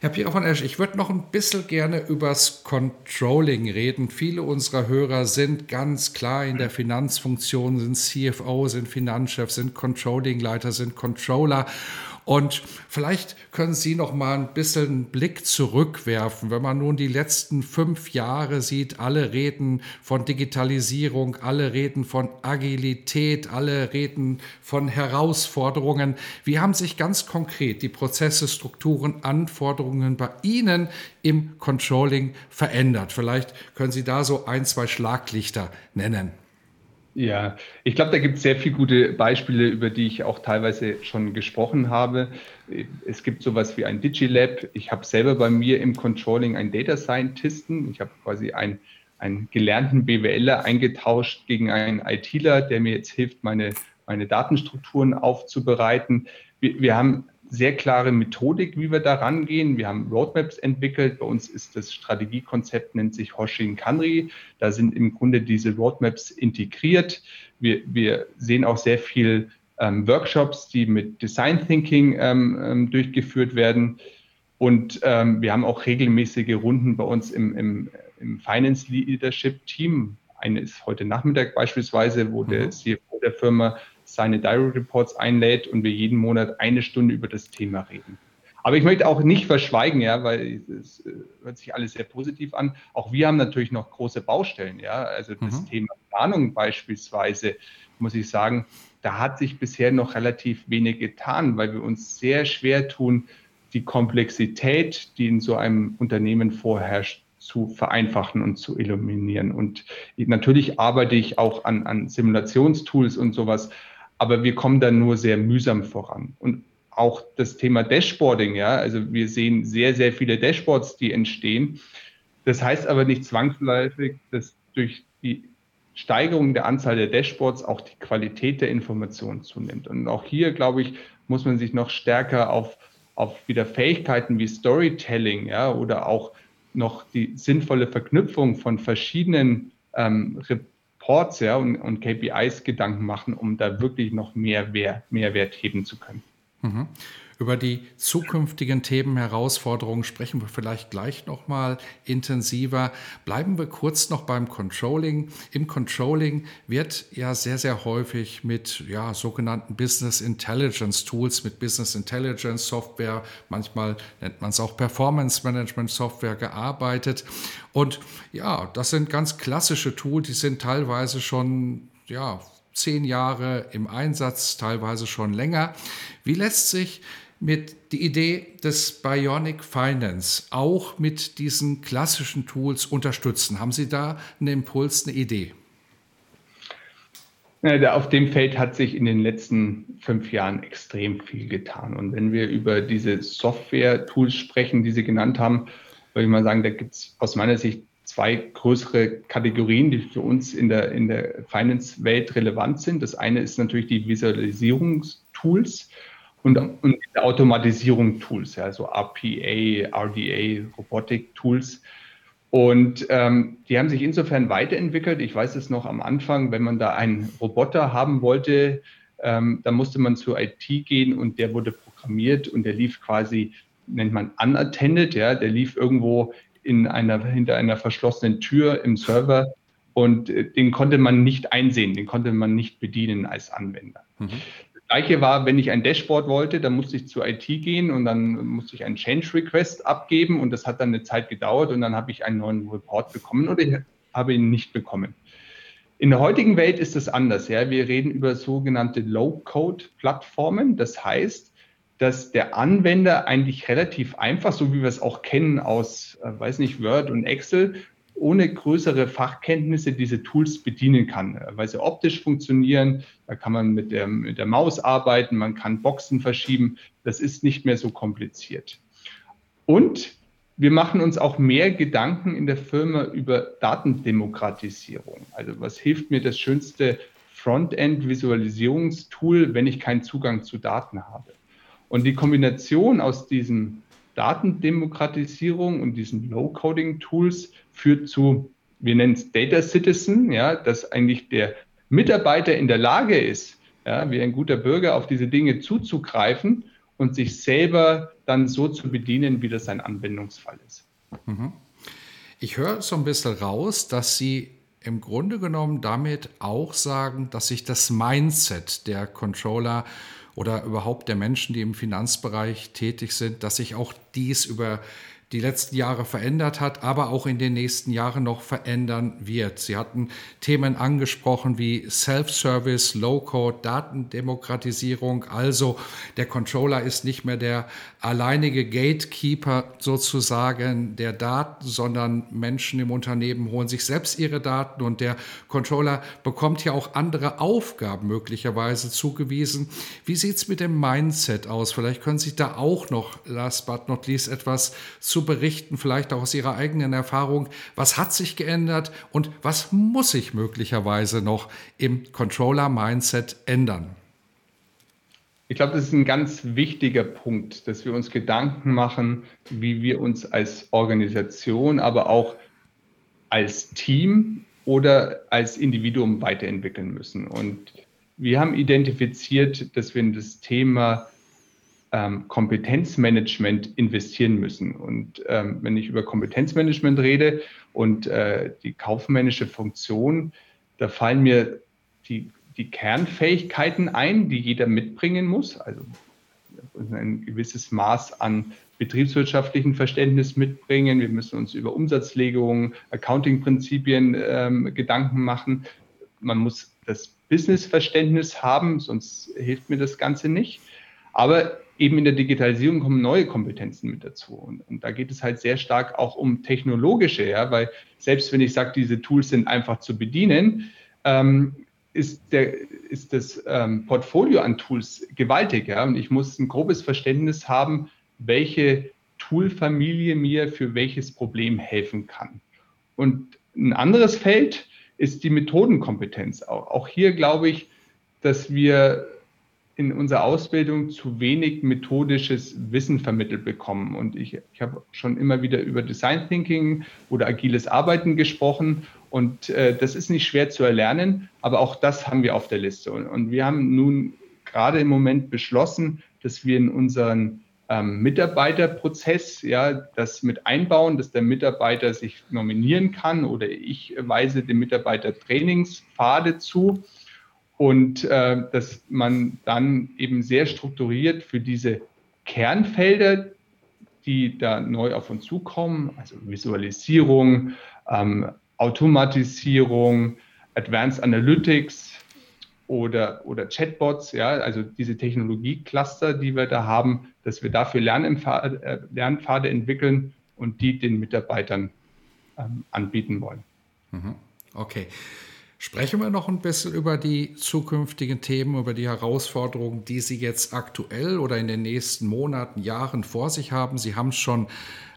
Herr Pierre von Esch, ich würde noch ein bisschen gerne übers Controlling reden. Viele unserer Hörer sind ganz klar in der Finanzfunktion, sind CFO, sind Finanzchef, sind Controllingleiter, sind Controller. Und vielleicht können Sie noch mal ein bisschen einen Blick zurückwerfen, wenn man nun die letzten fünf Jahre sieht. Alle reden von Digitalisierung, alle reden von Agilität, alle reden von Herausforderungen. Wie haben sich ganz konkret die Prozesse, Strukturen, Anforderungen bei Ihnen im Controlling verändert? Vielleicht können Sie da so ein, zwei Schlaglichter nennen. Ja, ich glaube, da gibt es sehr viele gute Beispiele, über die ich auch teilweise schon gesprochen habe. Es gibt sowas wie ein Digilab. Ich habe selber bei mir im Controlling einen Data Scientisten. Ich habe quasi einen, einen gelernten BWLer eingetauscht gegen einen ITler, der mir jetzt hilft, meine, meine Datenstrukturen aufzubereiten. Wir, wir haben sehr klare Methodik, wie wir da rangehen. Wir haben Roadmaps entwickelt. Bei uns ist das Strategiekonzept, nennt sich Hoshin Kanri. Da sind im Grunde diese Roadmaps integriert. Wir, wir sehen auch sehr viel ähm, Workshops, die mit Design Thinking ähm, ähm, durchgeführt werden. Und ähm, wir haben auch regelmäßige Runden bei uns im, im, im Finance Leadership Team. Eine ist heute Nachmittag beispielsweise, wo mhm. der CFO der Firma seine Diary Reports einlädt und wir jeden Monat eine Stunde über das Thema reden. Aber ich möchte auch nicht verschweigen, ja, weil es äh, hört sich alles sehr positiv an. Auch wir haben natürlich noch große Baustellen, ja. Also das mhm. Thema Planung beispielsweise, muss ich sagen, da hat sich bisher noch relativ wenig getan, weil wir uns sehr schwer tun, die Komplexität, die in so einem Unternehmen vorherrscht, zu vereinfachen und zu eliminieren. Und natürlich arbeite ich auch an, an Simulationstools und sowas, aber wir kommen dann nur sehr mühsam voran. Und auch das Thema Dashboarding, ja, also wir sehen sehr, sehr viele Dashboards, die entstehen. Das heißt aber nicht zwangsläufig, dass durch die Steigerung der Anzahl der Dashboards auch die Qualität der Informationen zunimmt. Und auch hier, glaube ich, muss man sich noch stärker auf, auf wieder Fähigkeiten wie Storytelling, ja, oder auch noch die sinnvolle Verknüpfung von verschiedenen ähm, Reports ja, und, und KPIs Gedanken machen, um da wirklich noch mehr Wert, Mehrwert heben zu können. Mhm. Über die zukünftigen Themen, Herausforderungen sprechen wir vielleicht gleich noch mal intensiver. Bleiben wir kurz noch beim Controlling. Im Controlling wird ja sehr, sehr häufig mit ja, sogenannten Business Intelligence Tools, mit Business Intelligence Software, manchmal nennt man es auch Performance Management Software gearbeitet. Und ja, das sind ganz klassische Tools, die sind teilweise schon ja, zehn Jahre im Einsatz, teilweise schon länger. Wie lässt sich mit die Idee des Bionic Finance auch mit diesen klassischen Tools unterstützen? Haben Sie da einen Impuls, eine Idee? Auf dem Feld hat sich in den letzten fünf Jahren extrem viel getan. Und wenn wir über diese Software-Tools sprechen, die Sie genannt haben, würde ich mal sagen, da gibt es aus meiner Sicht zwei größere Kategorien, die für uns in der, in der Finance-Welt relevant sind. Das eine ist natürlich die Visualisierungstools und, und Automatisierung Tools, ja, so RPA, RDA, Robotic Tools. Und ähm, die haben sich insofern weiterentwickelt. Ich weiß es noch am Anfang, wenn man da einen Roboter haben wollte, ähm, da musste man zur IT gehen und der wurde programmiert und der lief quasi, nennt man unattended, ja, der lief irgendwo in einer, hinter einer verschlossenen Tür im Server und äh, den konnte man nicht einsehen, den konnte man nicht bedienen als Anwender. Mhm. Gleiche war, wenn ich ein Dashboard wollte, dann musste ich zur IT gehen und dann musste ich einen Change Request abgeben und das hat dann eine Zeit gedauert und dann habe ich einen neuen Report bekommen oder ich habe ihn nicht bekommen. In der heutigen Welt ist es anders. Ja? Wir reden über sogenannte Low-Code-Plattformen. Das heißt, dass der Anwender eigentlich relativ einfach, so wie wir es auch kennen aus, äh, weiß nicht, Word und Excel, ohne größere Fachkenntnisse diese Tools bedienen kann, weil sie optisch funktionieren. Da kann man mit der, mit der Maus arbeiten, man kann Boxen verschieben. Das ist nicht mehr so kompliziert. Und wir machen uns auch mehr Gedanken in der Firma über Datendemokratisierung. Also was hilft mir das schönste Frontend-Visualisierungstool, wenn ich keinen Zugang zu Daten habe? Und die Kombination aus diesem Datendemokratisierung und diesen Low-Coding-Tools führt zu, wir nennen es Data Citizen, ja, dass eigentlich der Mitarbeiter in der Lage ist, ja, wie ein guter Bürger auf diese Dinge zuzugreifen und sich selber dann so zu bedienen, wie das sein Anwendungsfall ist. Mhm. Ich höre so ein bisschen raus, dass Sie im Grunde genommen damit auch sagen, dass sich das Mindset der Controller oder überhaupt der Menschen, die im Finanzbereich tätig sind, dass sich auch dies über die letzten Jahre verändert hat, aber auch in den nächsten Jahren noch verändern wird. Sie hatten Themen angesprochen wie Self-Service, Low-Code, Datendemokratisierung. Also der Controller ist nicht mehr der alleinige Gatekeeper sozusagen der Daten, sondern Menschen im Unternehmen holen sich selbst ihre Daten und der Controller bekommt ja auch andere Aufgaben möglicherweise zugewiesen. Wie sieht es mit dem Mindset aus? Vielleicht können Sie da auch noch, last but not least, etwas zu berichten, vielleicht auch aus Ihrer eigenen Erfahrung. Was hat sich geändert und was muss sich möglicherweise noch im Controller-Mindset ändern? Ich glaube, das ist ein ganz wichtiger Punkt, dass wir uns Gedanken machen, wie wir uns als Organisation, aber auch als Team oder als Individuum weiterentwickeln müssen. Und wir haben identifiziert, dass wir das Thema ähm, Kompetenzmanagement investieren müssen. Und ähm, wenn ich über Kompetenzmanagement rede und äh, die kaufmännische Funktion, da fallen mir die die Kernfähigkeiten ein, die jeder mitbringen muss. Also ein gewisses Maß an betriebswirtschaftlichen Verständnis mitbringen. Wir müssen uns über Umsatzlegungen, Accounting-Prinzipien ähm, Gedanken machen. Man muss das Business-Verständnis haben, sonst hilft mir das Ganze nicht. Aber eben in der Digitalisierung kommen neue Kompetenzen mit dazu. Und, und da geht es halt sehr stark auch um technologische, ja, weil selbst wenn ich sage, diese Tools sind einfach zu bedienen, ähm, ist, der, ist das ähm, Portfolio an Tools gewaltig. Ja? Und ich muss ein grobes Verständnis haben, welche Toolfamilie mir für welches Problem helfen kann. Und ein anderes Feld ist die Methodenkompetenz. Auch, auch hier glaube ich, dass wir in unserer Ausbildung zu wenig methodisches Wissen vermittelt bekommen. Und ich, ich habe schon immer wieder über Design Thinking oder agiles Arbeiten gesprochen. Und äh, das ist nicht schwer zu erlernen, aber auch das haben wir auf der Liste. Und, und wir haben nun gerade im Moment beschlossen, dass wir in unseren ähm, Mitarbeiterprozess ja das mit einbauen, dass der Mitarbeiter sich nominieren kann oder ich weise dem Mitarbeiter Trainingspfade zu und äh, dass man dann eben sehr strukturiert für diese Kernfelder, die da neu auf uns zukommen, also Visualisierung, ähm, Automatisierung, Advanced Analytics oder, oder Chatbots, ja, also diese Technologiecluster, die wir da haben, dass wir dafür Lernpfade, äh, Lernpfade entwickeln und die den Mitarbeitern ähm, anbieten wollen. Mhm. Okay. Sprechen wir noch ein bisschen über die zukünftigen Themen, über die Herausforderungen, die Sie jetzt aktuell oder in den nächsten Monaten, Jahren vor sich haben. Sie haben es schon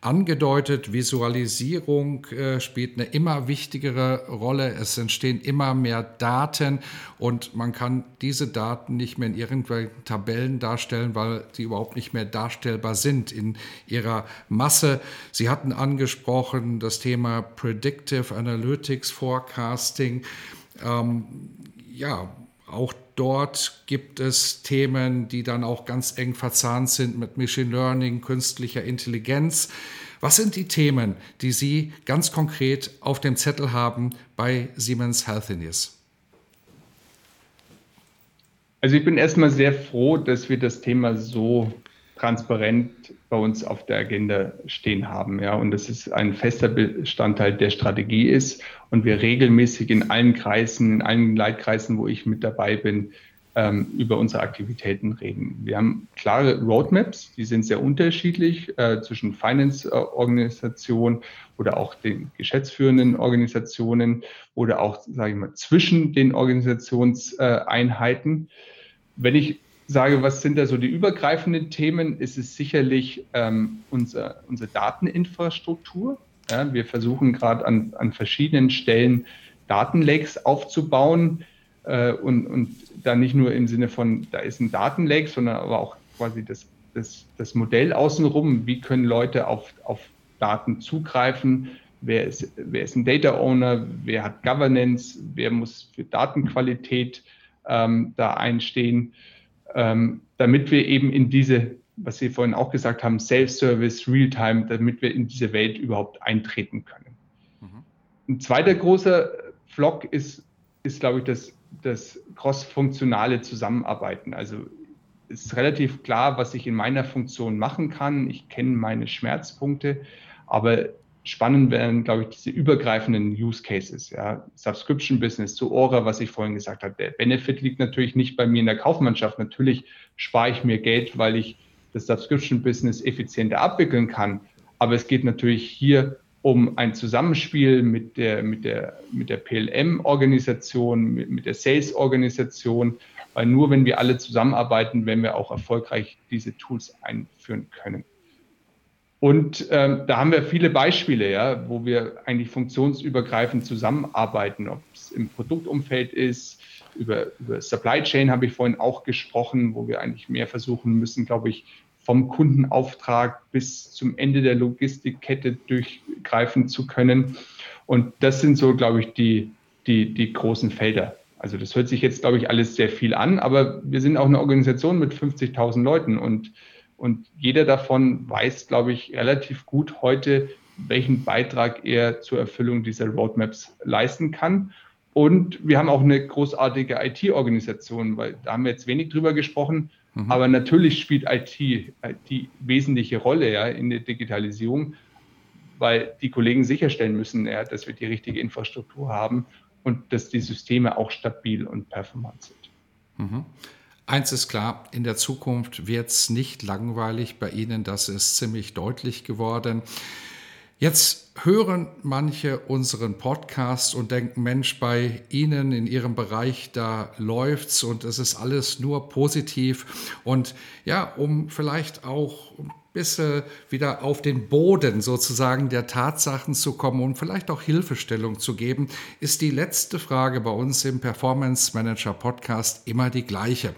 angedeutet, Visualisierung äh, spielt eine immer wichtigere Rolle. Es entstehen immer mehr Daten und man kann diese Daten nicht mehr in irgendwelchen Tabellen darstellen, weil sie überhaupt nicht mehr darstellbar sind in ihrer Masse. Sie hatten angesprochen das Thema Predictive Analytics, Forecasting. Ähm, ja, auch dort gibt es Themen, die dann auch ganz eng verzahnt sind mit Machine Learning, künstlicher Intelligenz. Was sind die Themen, die Sie ganz konkret auf dem Zettel haben bei Siemens Healthineers? Also ich bin erstmal sehr froh, dass wir das Thema so transparent bei uns auf der Agenda stehen haben. Ja, und das ist ein fester Bestandteil der Strategie ist und wir regelmäßig in allen Kreisen, in allen Leitkreisen, wo ich mit dabei bin, ähm, über unsere Aktivitäten reden. Wir haben klare Roadmaps, die sind sehr unterschiedlich äh, zwischen Finance-Organisationen oder auch den geschäftsführenden Organisationen oder auch, sage ich mal, zwischen den Organisationseinheiten. Wenn ich sage, was sind da so die übergreifenden Themen, ist es sicherlich ähm, unser, unsere Dateninfrastruktur. Ja, wir versuchen gerade an, an verschiedenen Stellen Datenlakes aufzubauen, äh, und, und da nicht nur im Sinne von, da ist ein Datenlake, sondern aber auch quasi das, das, das Modell außenrum, wie können Leute auf, auf Daten zugreifen, wer ist, wer ist ein Data Owner, wer hat Governance, wer muss für Datenqualität ähm, da einstehen, ähm, damit wir eben in diese, was Sie vorhin auch gesagt haben, Self-Service, Real-Time, damit wir in diese Welt überhaupt eintreten können. Mhm. Ein zweiter großer Flock ist, ist glaube ich, das das cross-funktionale Zusammenarbeiten. Also es ist relativ klar, was ich in meiner Funktion machen kann. Ich kenne meine Schmerzpunkte, aber spannend wären, glaube ich, diese übergreifenden Use Cases. Ja. Subscription Business zu Ora, was ich vorhin gesagt habe. Der Benefit liegt natürlich nicht bei mir in der Kaufmannschaft. Natürlich spare ich mir Geld, weil ich das Subscription Business effizienter abwickeln kann. Aber es geht natürlich hier um ein Zusammenspiel mit der, mit der, mit der PLM-Organisation, mit, mit der Sales-Organisation, weil nur wenn wir alle zusammenarbeiten, werden wir auch erfolgreich diese Tools einführen können. Und ähm, da haben wir viele Beispiele, ja, wo wir eigentlich funktionsübergreifend zusammenarbeiten, ob es im Produktumfeld ist, über, über Supply Chain habe ich vorhin auch gesprochen, wo wir eigentlich mehr versuchen müssen, glaube ich, vom Kundenauftrag bis zum Ende der Logistikkette durchgreifen zu können. Und das sind so, glaube ich, die, die, die großen Felder. Also das hört sich jetzt, glaube ich, alles sehr viel an, aber wir sind auch eine Organisation mit 50.000 Leuten und, und jeder davon weiß, glaube ich, relativ gut heute, welchen Beitrag er zur Erfüllung dieser Roadmaps leisten kann. Und wir haben auch eine großartige IT-Organisation, weil da haben wir jetzt wenig drüber gesprochen. Mhm. Aber natürlich spielt IT die wesentliche Rolle ja, in der Digitalisierung, weil die Kollegen sicherstellen müssen, ja, dass wir die richtige Infrastruktur haben und dass die Systeme auch stabil und performant sind. Mhm. Eins ist klar, in der Zukunft wird es nicht langweilig bei Ihnen, das ist ziemlich deutlich geworden. Jetzt hören manche unseren Podcast und denken, Mensch, bei Ihnen in Ihrem Bereich, da läuft's und es ist alles nur positiv. Und ja, um vielleicht auch bisschen wieder auf den Boden sozusagen der Tatsachen zu kommen und vielleicht auch Hilfestellung zu geben, ist die letzte Frage bei uns im Performance Manager Podcast immer die gleiche.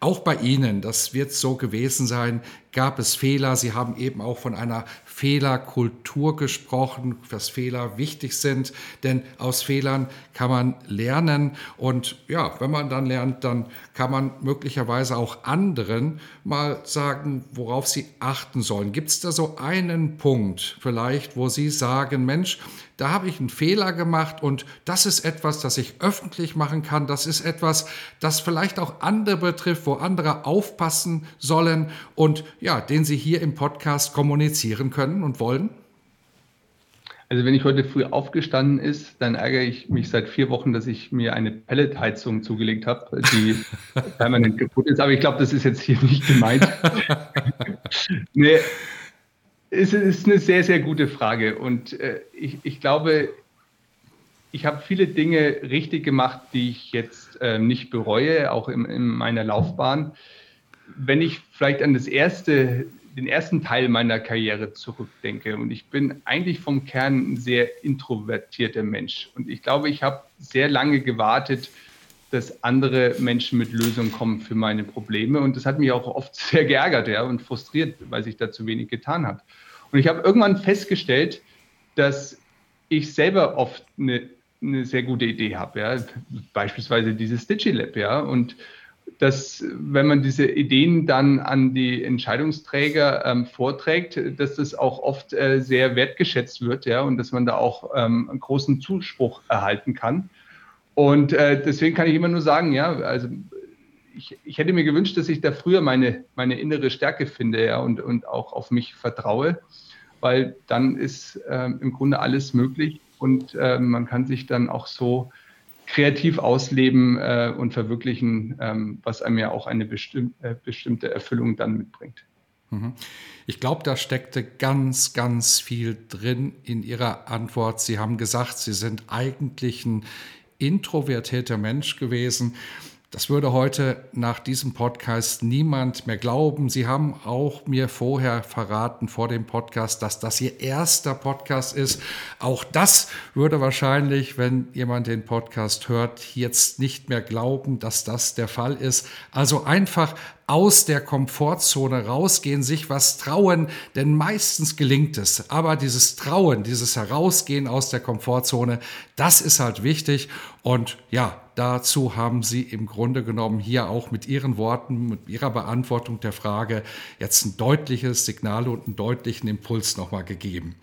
Auch bei Ihnen, das wird so gewesen sein, gab es Fehler. Sie haben eben auch von einer Fehlerkultur gesprochen, dass Fehler wichtig sind, denn aus Fehlern kann man lernen und ja, wenn man dann lernt, dann kann man möglicherweise auch anderen mal sagen, worauf sie achten sollen. Gibt es da so einen Punkt vielleicht, wo Sie sagen, Mensch, da habe ich einen Fehler gemacht und das ist etwas, das ich öffentlich machen kann. Das ist etwas, das vielleicht auch andere betrifft, wo andere aufpassen sollen und ja, den Sie hier im Podcast kommunizieren können und wollen? Also wenn ich heute früh aufgestanden ist, dann ärgere ich mich seit vier Wochen, dass ich mir eine Pelletheizung zugelegt habe, die permanent kaputt ist. Aber ich glaube, das ist jetzt hier nicht gemeint. nee, es ist eine sehr, sehr gute Frage. Und äh, ich, ich glaube, ich habe viele Dinge richtig gemacht, die ich jetzt äh, nicht bereue, auch in, in meiner Laufbahn wenn ich vielleicht an das erste, den ersten Teil meiner Karriere zurückdenke. Und ich bin eigentlich vom Kern ein sehr introvertierter Mensch. Und ich glaube, ich habe sehr lange gewartet, dass andere Menschen mit Lösungen kommen für meine Probleme. Und das hat mich auch oft sehr geärgert ja, und frustriert, weil sich da zu wenig getan hat. Und ich habe irgendwann festgestellt, dass ich selber oft eine, eine sehr gute Idee habe, ja, beispielsweise dieses DigiLab, ja, und dass wenn man diese Ideen dann an die Entscheidungsträger ähm, vorträgt, dass das auch oft äh, sehr wertgeschätzt wird, ja, und dass man da auch ähm, einen großen Zuspruch erhalten kann. Und äh, deswegen kann ich immer nur sagen, ja, also ich, ich, hätte mir gewünscht, dass ich da früher meine, meine innere Stärke finde, ja, und, und auch auf mich vertraue, weil dann ist äh, im Grunde alles möglich und äh, man kann sich dann auch so kreativ ausleben äh, und verwirklichen, ähm, was einem ja auch eine bestimm äh, bestimmte Erfüllung dann mitbringt. Mhm. Ich glaube, da steckte ganz, ganz viel drin in Ihrer Antwort. Sie haben gesagt, Sie sind eigentlich ein introvertierter Mensch gewesen. Das würde heute nach diesem Podcast niemand mehr glauben. Sie haben auch mir vorher verraten, vor dem Podcast, dass das Ihr erster Podcast ist. Auch das würde wahrscheinlich, wenn jemand den Podcast hört, jetzt nicht mehr glauben, dass das der Fall ist. Also einfach aus der Komfortzone rausgehen, sich was trauen, denn meistens gelingt es. Aber dieses Trauen, dieses Herausgehen aus der Komfortzone, das ist halt wichtig. Und ja, dazu haben Sie im Grunde genommen hier auch mit Ihren Worten, mit Ihrer Beantwortung der Frage jetzt ein deutliches Signal und einen deutlichen Impuls nochmal gegeben.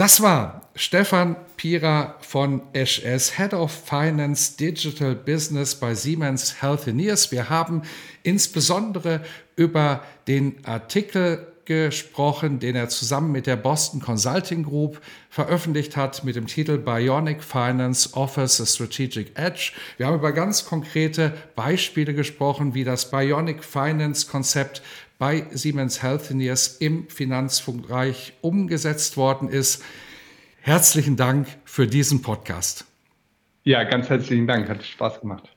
Das war Stefan Pira von HS, Head of Finance Digital Business bei Siemens Healthineers. Wir haben insbesondere über den Artikel gesprochen, den er zusammen mit der Boston Consulting Group veröffentlicht hat mit dem Titel Bionic Finance Offers a Strategic Edge. Wir haben über ganz konkrete Beispiele gesprochen, wie das Bionic Finance Konzept bei Siemens Healthineers im Finanzbereich umgesetzt worden ist. Herzlichen Dank für diesen Podcast. Ja, ganz herzlichen Dank. Hat Spaß gemacht.